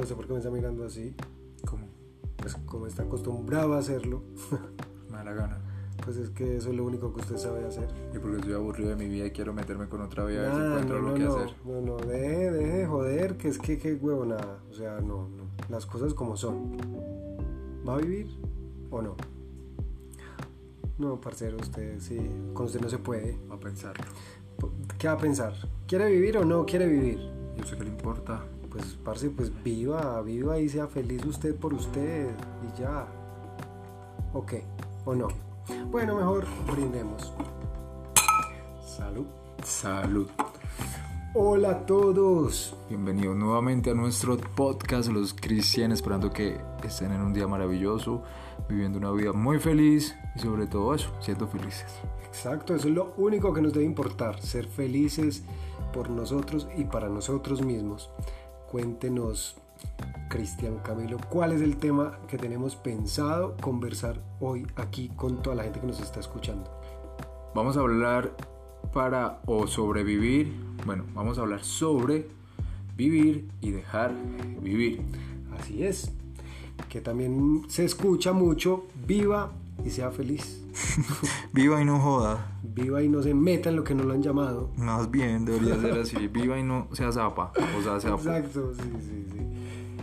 Oiga, ¿usted por qué me está mirando así? ¿Cómo? Pues como está acostumbrado a hacerlo, Me da la gana. pues es que eso es lo único que usted sabe hacer. Y porque estoy aburrido de mi vida y quiero meterme con otra vida a ver si Nah, encuentro no, lo no, que no, hacer. no, no, deje, deje de joder, que es que qué huevo nada. O sea, no, no. Las cosas como son. ¿Va a vivir o no? No, parcero, usted sí, con usted no se puede. Va a pensarlo. ¿Qué va a pensar? ¿Quiere vivir o no quiere vivir? Yo sé que le importa. Pues, parce, pues viva, viva y sea feliz usted por usted y ya. ¿Ok? ¿O no? Bueno, mejor brindemos. Salud. Salud. Hola a todos. Bienvenidos nuevamente a nuestro podcast Los Cristianos, esperando que estén en un día maravilloso, viviendo una vida muy feliz y sobre todo eso, siendo felices. Exacto, eso es lo único que nos debe importar, ser felices por nosotros y para nosotros mismos. Cuéntenos, Cristian Camilo, cuál es el tema que tenemos pensado conversar hoy aquí con toda la gente que nos está escuchando. Vamos a hablar para o sobrevivir, bueno, vamos a hablar sobre vivir y dejar vivir. Así es, que también se escucha mucho, viva y sea feliz. Viva y no joda. Viva y no se meta en lo que no lo han llamado. Más bien, debería ser así. Viva y no sea zapa. O sea, sea Exacto, sí, sí, sí.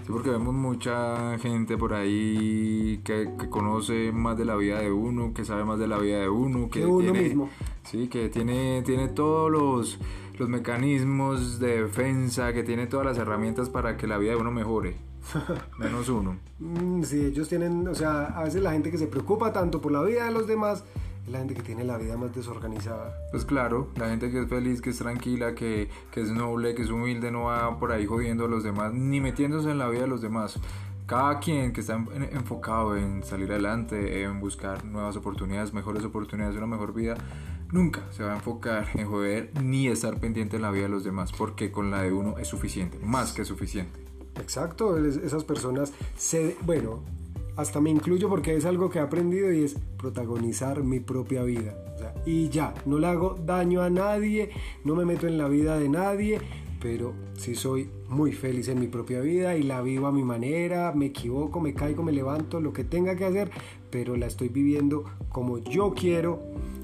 Sí, porque vemos mucha gente por ahí que, que conoce más de la vida de uno, que sabe más de la vida de uno, que uno tiene, mismo. Sí, que tiene, tiene todos los, los mecanismos de defensa, que tiene todas las herramientas para que la vida de uno mejore. Menos uno. Mm, Sí, ellos tienen, o sea, a veces la gente que se preocupa tanto por la vida de los demás es la gente que tiene la vida más desorganizada. Pues claro, la gente que es feliz, que es tranquila, que, que es noble, que es humilde, no va por ahí jodiendo a los demás, ni metiéndose en la vida de los demás. Cada quien que está en- en- enfocado en salir adelante, en buscar nuevas oportunidades, mejores oportunidades, una mejor vida, nunca se va a enfocar en joder ni estar pendiente en la vida de los demás, porque con la de uno es suficiente, más que suficiente. Exacto, es- esas personas se, bueno, hasta me incluyo porque es algo que he aprendido y es protagonizar mi propia vida. Y ya, no le hago daño a nadie, no me meto en la vida de nadie, pero sí soy muy feliz en mi propia vida y la vivo a mi manera, me equivoco, me caigo, me levanto, lo que tenga que hacer, pero la estoy viviendo como yo quiero,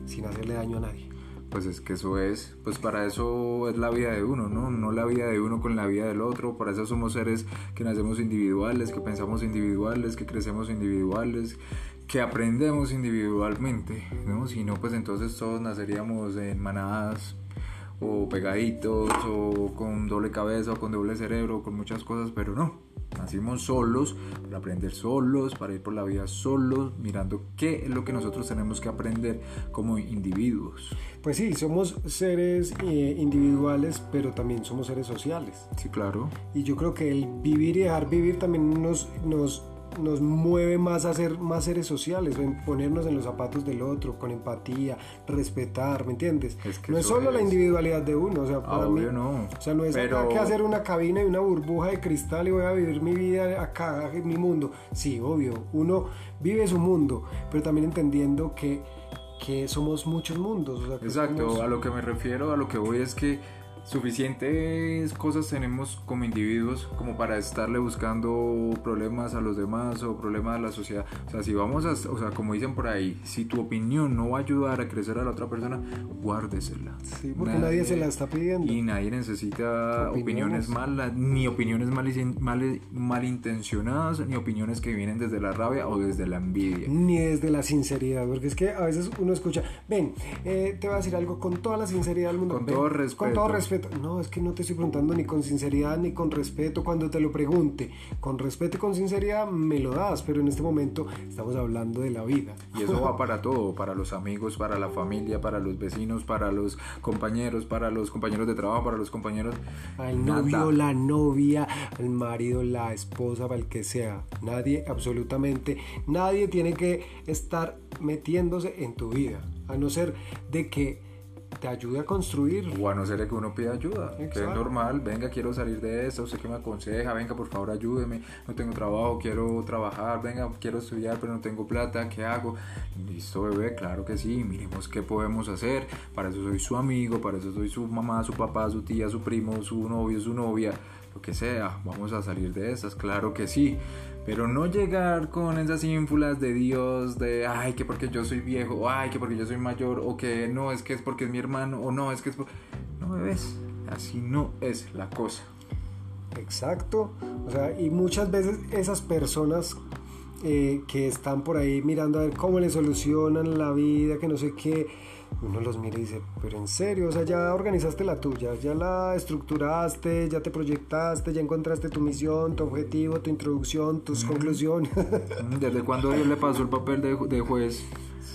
sin hacerle daño a nadie. Pues es que eso es, pues para eso es la vida de uno, ¿no? No la vida de uno con la vida del otro, para eso somos seres que nacemos individuales, que pensamos individuales, que crecemos individuales, que aprendemos individualmente, ¿no? Si no, pues entonces todos naceríamos en manadas o pegaditos o con doble cabeza o con doble cerebro con muchas cosas, pero no. Nacimos solos, para aprender solos, para ir por la vida solos, mirando qué es lo que nosotros tenemos que aprender como individuos. Pues sí, somos seres eh, individuales, pero también somos seres sociales. Sí, claro. Y yo creo que el vivir y dejar vivir también nos, nos, nos mueve más a ser más seres sociales, en ponernos en los zapatos del otro, con empatía, respetar, ¿me entiendes? Es que no es solo la individualidad de uno, o sea, para Obvio mí, no. o sea, no es Pero- acá que hacer una cabina y una burbuja de cristal y voy a vivir mi vida acá, en mi mundo. Sí, obvio, uno vive su mundo, pero también entendiendo que, que somos muchos mundos. o sea, que Exacto, somos- a lo que me refiero, a lo que voy es que suficientes cosas tenemos como individuos como para estarle buscando problemas a los demás o problemas a la sociedad. O sea, si vamos a, o sea, como dicen por ahí, si tu opinión no va a ayudar a crecer a la otra persona, guárdesela. Sí, porque nadie se la está pidiendo. Y nadie necesita Opiniones. opiniones malas, ni opiniones mal- mal- malintencionadas, ni opiniones que vienen desde la rabia o desde la envidia. ni desde la sinceridad, porque es que a veces uno escucha, ven, eh, te voy a decir algo con toda la sinceridad del mundo. Con ven, todo Con respeto. todo respeto. No, es que no te estoy preguntando ni con sinceridad ni con respeto cuando te lo pregunte. Con respeto y con sinceridad me lo das, pero en este momento estamos hablando de la vida. Y eso va para todo, para los amigos, para la familia, para los vecinos, para los compañeros, para los compañeros de trabajo, para los compañeros. Al Nada. novio, la novia, al marido, la esposa, para el que sea. Nadie, absolutamente, nadie tiene que estar metiéndose en tu vida. A no ser de que te ayude a construir. O a no ser que uno pida ayuda, que es normal, venga, quiero salir de esto, usted que me aconseja, venga, por favor, ayúdeme, no tengo trabajo, quiero trabajar, venga, quiero estudiar, pero no tengo plata, ¿qué hago? Listo, bebé, claro que sí, miremos qué podemos hacer, para eso soy su amigo, para eso soy su mamá, su papá, su tía, su primo, su novio, su novia, lo que sea, vamos a salir de esas, claro que sí. Pero no llegar con esas ínfulas de Dios, de ay, que porque yo soy viejo, o ay, que porque yo soy mayor, o que no, es que es porque es mi hermano, o no, es que es por... No bebés, así no es la cosa. Exacto. O sea, y muchas veces esas personas eh, que están por ahí mirando a ver cómo le solucionan la vida, que no sé qué, uno los mira y dice, pero en serio, o sea, ya organizaste la tuya, ya la estructuraste, ya te proyectaste, ya encontraste tu misión, tu objetivo, tu introducción, tus conclusiones. ¿Desde cuándo Dios le pasó el papel de, de juez?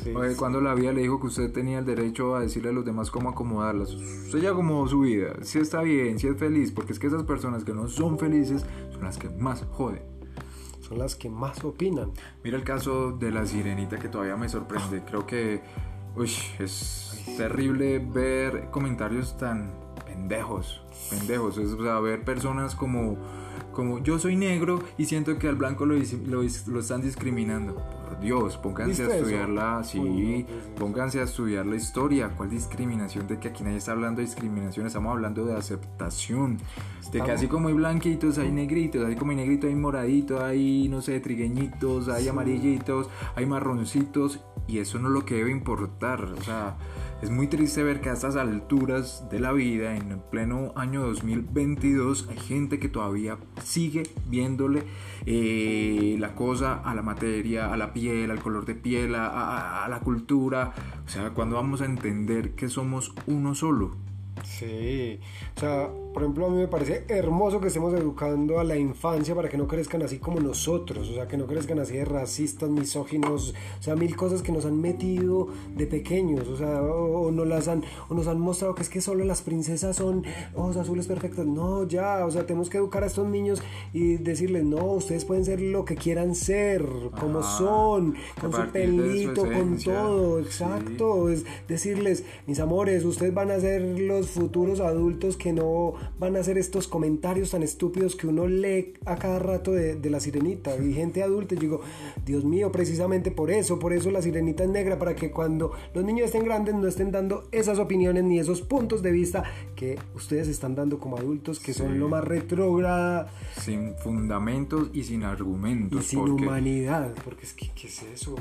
Sí, Oye, cuando la vida le dijo que usted tenía el derecho a decirle a los demás cómo acomodarlas. Usted ya acomodó su vida. Si está bien, si es feliz, porque es que esas personas que no son felices son las que más joden. Son las que más opinan. Mira el caso de la sirenita que todavía me sorprende. Creo que uy, es terrible ver comentarios tan pendejos. Pendejos. Es, o sea, ver personas como, como yo soy negro y siento que al blanco lo, lo, están discriminando. Por Dios, pónganse a ¿Viste eso? estudiarla. Sí, Uy, pónganse a estudiar la historia. ¿Cuál discriminación? De que aquí nadie está hablando de discriminación, estamos hablando de aceptación. De que así como hay blanquitos, hay negritos, así como hay negritos, hay moraditos, hay, no sé, trigueñitos, hay Sí. amarillitos, hay marroncitos, y eso no es lo que debe importar. O sea, es muy triste ver que a estas alturas de la vida, en el pleno año 2022, hay gente que todavía sigue viéndole eh, la cosa a la materia, a la piel, al color de piel, a, a- a la cultura. O sea, cuando vamos a entender que somos uno solo. Sí, o sea, por ejemplo, a mí me parece hermoso que estemos educando a la infancia para que no crezcan así como nosotros, o sea, que no crezcan así de racistas, misóginos, o sea, mil cosas que nos han metido de pequeños, o sea, o, o nos las han, o nos han mostrado que es que solo las princesas son ojos azules perfectos. No, ya, o sea, tenemos que educar a estos niños y decirles, no, ustedes pueden ser lo que quieran ser, como Ajá, son, con su pelito, con todo, sí. exacto es decirles, mis amores, ustedes van a ser los futuros adultos que no van a hacer estos comentarios tan estúpidos que uno lee a cada rato de, de la sirenita y gente adulta. Y digo, Dios mío, precisamente por eso, por eso la sirenita es negra, para que cuando los niños estén grandes no estén dando esas opiniones ni esos puntos de vista que ustedes están dando como adultos, que son Sí. lo más retrógrada sin fundamentos y sin y argumentos. sin porque humanidad, porque es que, ¿qué es eso?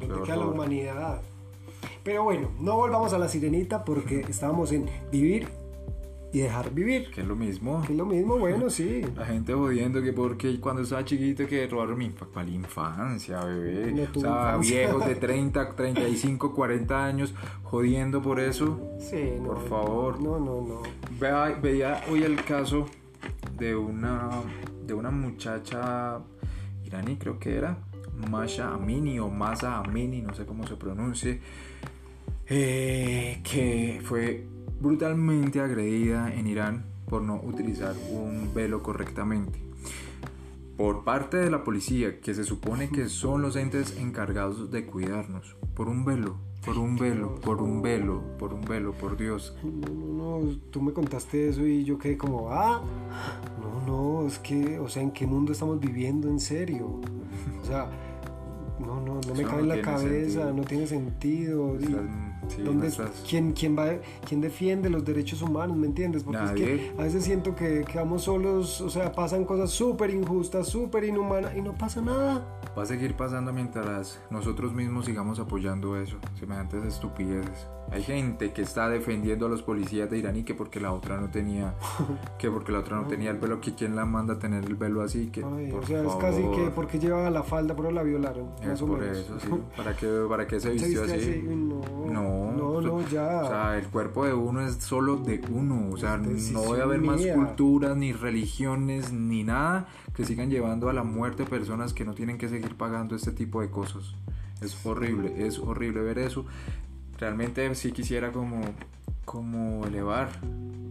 ¿Dónde queda la humanidad? Pero bueno, no volvamos a la sirenita porque estábamos en vivir y dejar vivir. que es lo mismo. Que es lo mismo, bueno, sí. La gente jodiendo que porque cuando estaba chiquito que robaron mi infa- ¿cuál infancia, bebé. No o sea, infancia. viejos de 30, 35, 40 años jodiendo por eso. Sí, no, Por favor. No, no, no. Veía hoy el caso de una de una muchacha iraní, creo que era Masha Amini o Masa Amini, no sé cómo se pronuncie, eh, que fue brutalmente agredida en Irán por no utilizar un velo correctamente. Por parte de la policía, que se supone que son los entes encargados de cuidarnos, por un velo, por un velo, por un velo, por un velo, por Dios. No, no, no, tú me contaste eso y yo quedé como, ah, no, no, es que, o sea, ¿en qué mundo estamos viviendo en serio? O sea, no, no, no me Eso cabe no en la cabeza, sentido. no tiene sentido. Y- Nuestras- sí, ¿Dónde- nuestras- quién, quién, va, ¿Quién defiende los derechos humanos? ¿Me entiendes? Porque es Nadie. que a veces siento que quedamos solos, o sea, pasan cosas súper injustas, súper inhumanas y no pasa nada. Va a seguir pasando mientras nosotros mismos sigamos apoyando eso, semejantes estupideces. Hay gente que está defendiendo a los policías de Irán y que porque la otra no tenía, que porque la otra no tenía el velo, que quién la manda a tener el velo así, que Ay, por o sea, es casi favor. que porque llevaba la falda, pero la violaron. Es más o por menos. eso, sí. ¿Para qué, para qué se ¿Se vistió viste así? así? No, No. O sea, el cuerpo de uno es solo de uno. O sea, no debe haber más culturas, ni religiones, ni nada que sigan llevando a la muerte personas que no tienen que seguir pagando este tipo de cosas. Es horrible, es horrible ver eso. Realmente sí quisiera como, como elevar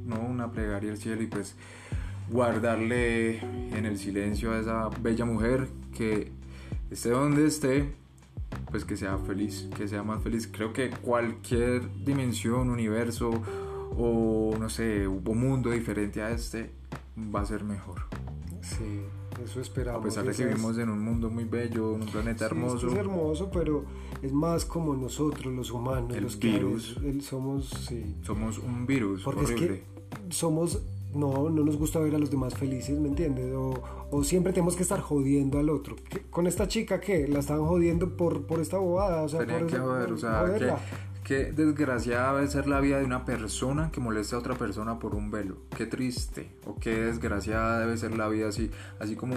¿no? una plegaria al cielo y pues guardarle en el silencio a esa bella mujer que esté donde esté, pues que sea feliz, que sea más feliz. Creo que cualquier dimensión, universo o no sé, un mundo diferente a este va a ser mejor. Sí, eso esperamos. A pesar de que vivimos en un mundo muy bello, en un planeta hermoso. es hermoso, pero es más como nosotros, los humanos, el los virus. Que somos, sí. Somos un virus. Porque horrible. es que somos no, no nos gusta ver a los demás felices, ¿me entiendes? O, o siempre tenemos que estar jodiendo al otro. Con esta chica, ¿qué? La estaban jodiendo por, por esta bobada. O sea, Tenía por que esa- joder, o sea, qué desgraciada debe ser la vida de una persona que molesta a otra persona por un velo. Qué triste. O qué desgraciada debe ser la vida así. Así como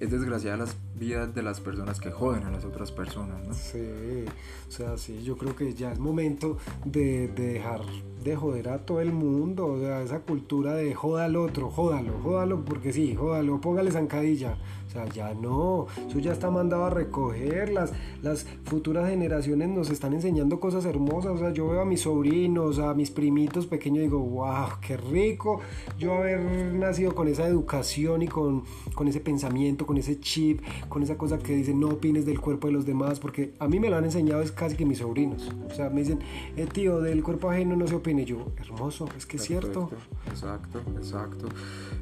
es desgraciada las vidas de las personas que joden a las otras personas, ¿no? Sí, o sea, sí, yo creo que ya es momento de, de dejar de joder a todo el mundo, o sea, esa cultura de joda al otro, jódalo, jódalo, porque sí, jódalo, póngale zancadilla. O sea, ya no, eso ya está mandado a recoger, las, las futuras generaciones nos están enseñando cosas hermosas, o sea, yo veo a mis sobrinos, a mis primitos pequeños digo, wow, qué rico yo haber nacido con esa educación y con, con ese pensamiento, con ese chip, con esa cosa que dice no opines del cuerpo de los demás, porque a mí me lo han enseñado es casi que mis sobrinos, o sea, me dicen, eh, tío, del cuerpo ajeno no se opine, yo, hermoso, es que es cierto. Exacto, exacto,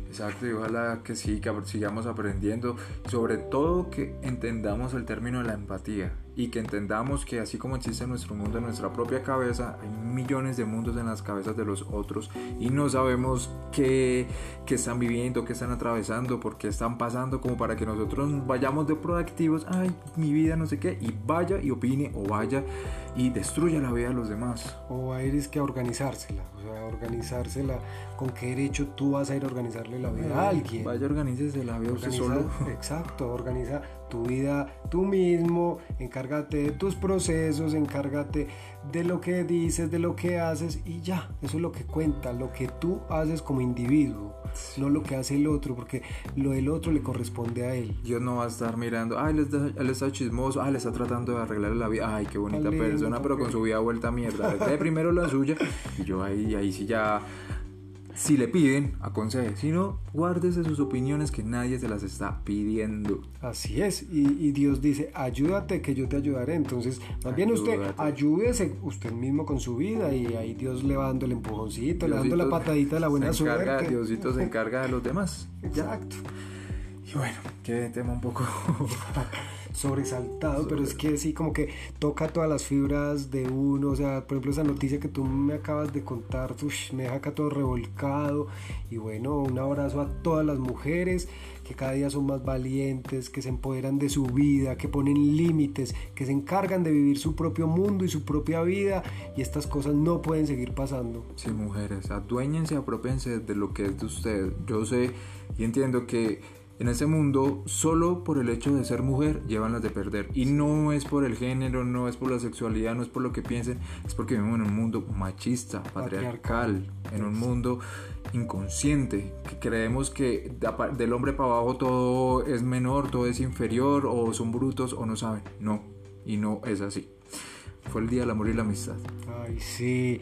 exacto. Y ojalá que sí, que sigamos aprendiendo. Sobre todo que entendamos el término de la empatía y que entendamos que así como existe nuestro mundo en nuestra propia cabeza, hay millones de mundos en las cabezas de los otros y no sabemos qué, qué están viviendo, qué están atravesando, por qué están pasando, como para que nosotros vayamos de proactivos, ay, mi vida no sé qué, y vaya y opine o vaya y destruya la vida de los demás. O va a ir es que a organizársela, o sea, a organizársela, con qué derecho tú vas a ir a organizarle la vida a alguien. Vaya, organícese la vida usted Organiza- solo. Exacto, organiza tu vida tú mismo, encárgate de tus procesos, encárgate de lo que dices, de lo que haces y ya, eso es lo que cuenta, lo que tú haces como individuo, no lo que hace el otro, porque lo del otro le corresponde a él. Dios no va a estar mirando, ay, él está, él está chismoso, ay, le está tratando de arreglar la vida, ay, qué bonita persona, pero con su vida vuelta a mierda. Arregle primero la suya y yo ahí, ahí sí ya, si le piden, aconseje. Si no, guárdese sus opiniones que nadie se las está pidiendo. Así es, y, y Dios dice, ayúdate que yo te ayudaré. Entonces, más bien usted ayúdese usted mismo con su vida y ahí Dios le va dando el empujoncito, le dando la Diosito patadita de la buena se encarga, suerte. Diosito se encarga de los demás. Exacto. Y bueno, qué tema un poco... sobresaltado, pero es que sí, como que toca todas las fibras de uno, o sea, por ejemplo, esa noticia que tú me acabas de contar, me deja acá todo revolcado, y bueno, un abrazo a todas las mujeres que cada día son más valientes, que se empoderan de su vida, que ponen límites, que se encargan de vivir su propio mundo y su propia vida, y estas cosas no pueden seguir pasando. Sí, mujeres, aduéñense, apropiense de lo que es de usted. Yo sé y entiendo que en este mundo, solo por el hecho de ser mujer, llevan las de perder. Y no es por el género, no es por la sexualidad, no es por lo que piensen, es porque vivimos en un mundo machista, patriarcal, en un mundo inconsciente, que creemos que del hombre para abajo todo es menor, todo es inferior, o son brutos, o no saben. No, y no es así. Fue el Día del Amor y la Amistad. Ay, sí.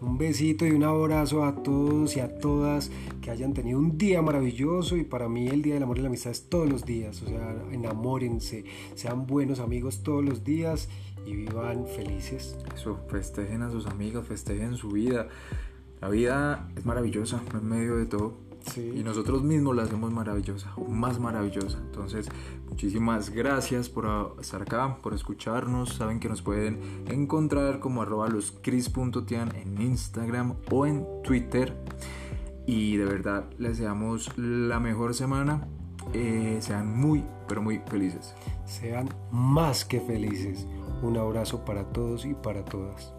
Un besito y un abrazo a todos y a todas que hayan tenido un día maravilloso y para mí el Día del Amor y la Amistad es todos los días, o sea, enamórense, sean buenos amigos todos los días y vivan felices. Eso, festejen a sus amigos, festejen su vida. La vida es maravillosa en medio de todo. Sí. Y nosotros mismos la hacemos maravillosa, o más maravillosa. Entonces, muchísimas gracias por estar acá, por escucharnos. Saben que nos pueden encontrar como arroba loscris.tian en Instagram o en Twitter. Y de verdad, les deseamos la mejor semana. Eh, sean muy, pero muy felices. Sean más que felices. Un abrazo para todos y para todas.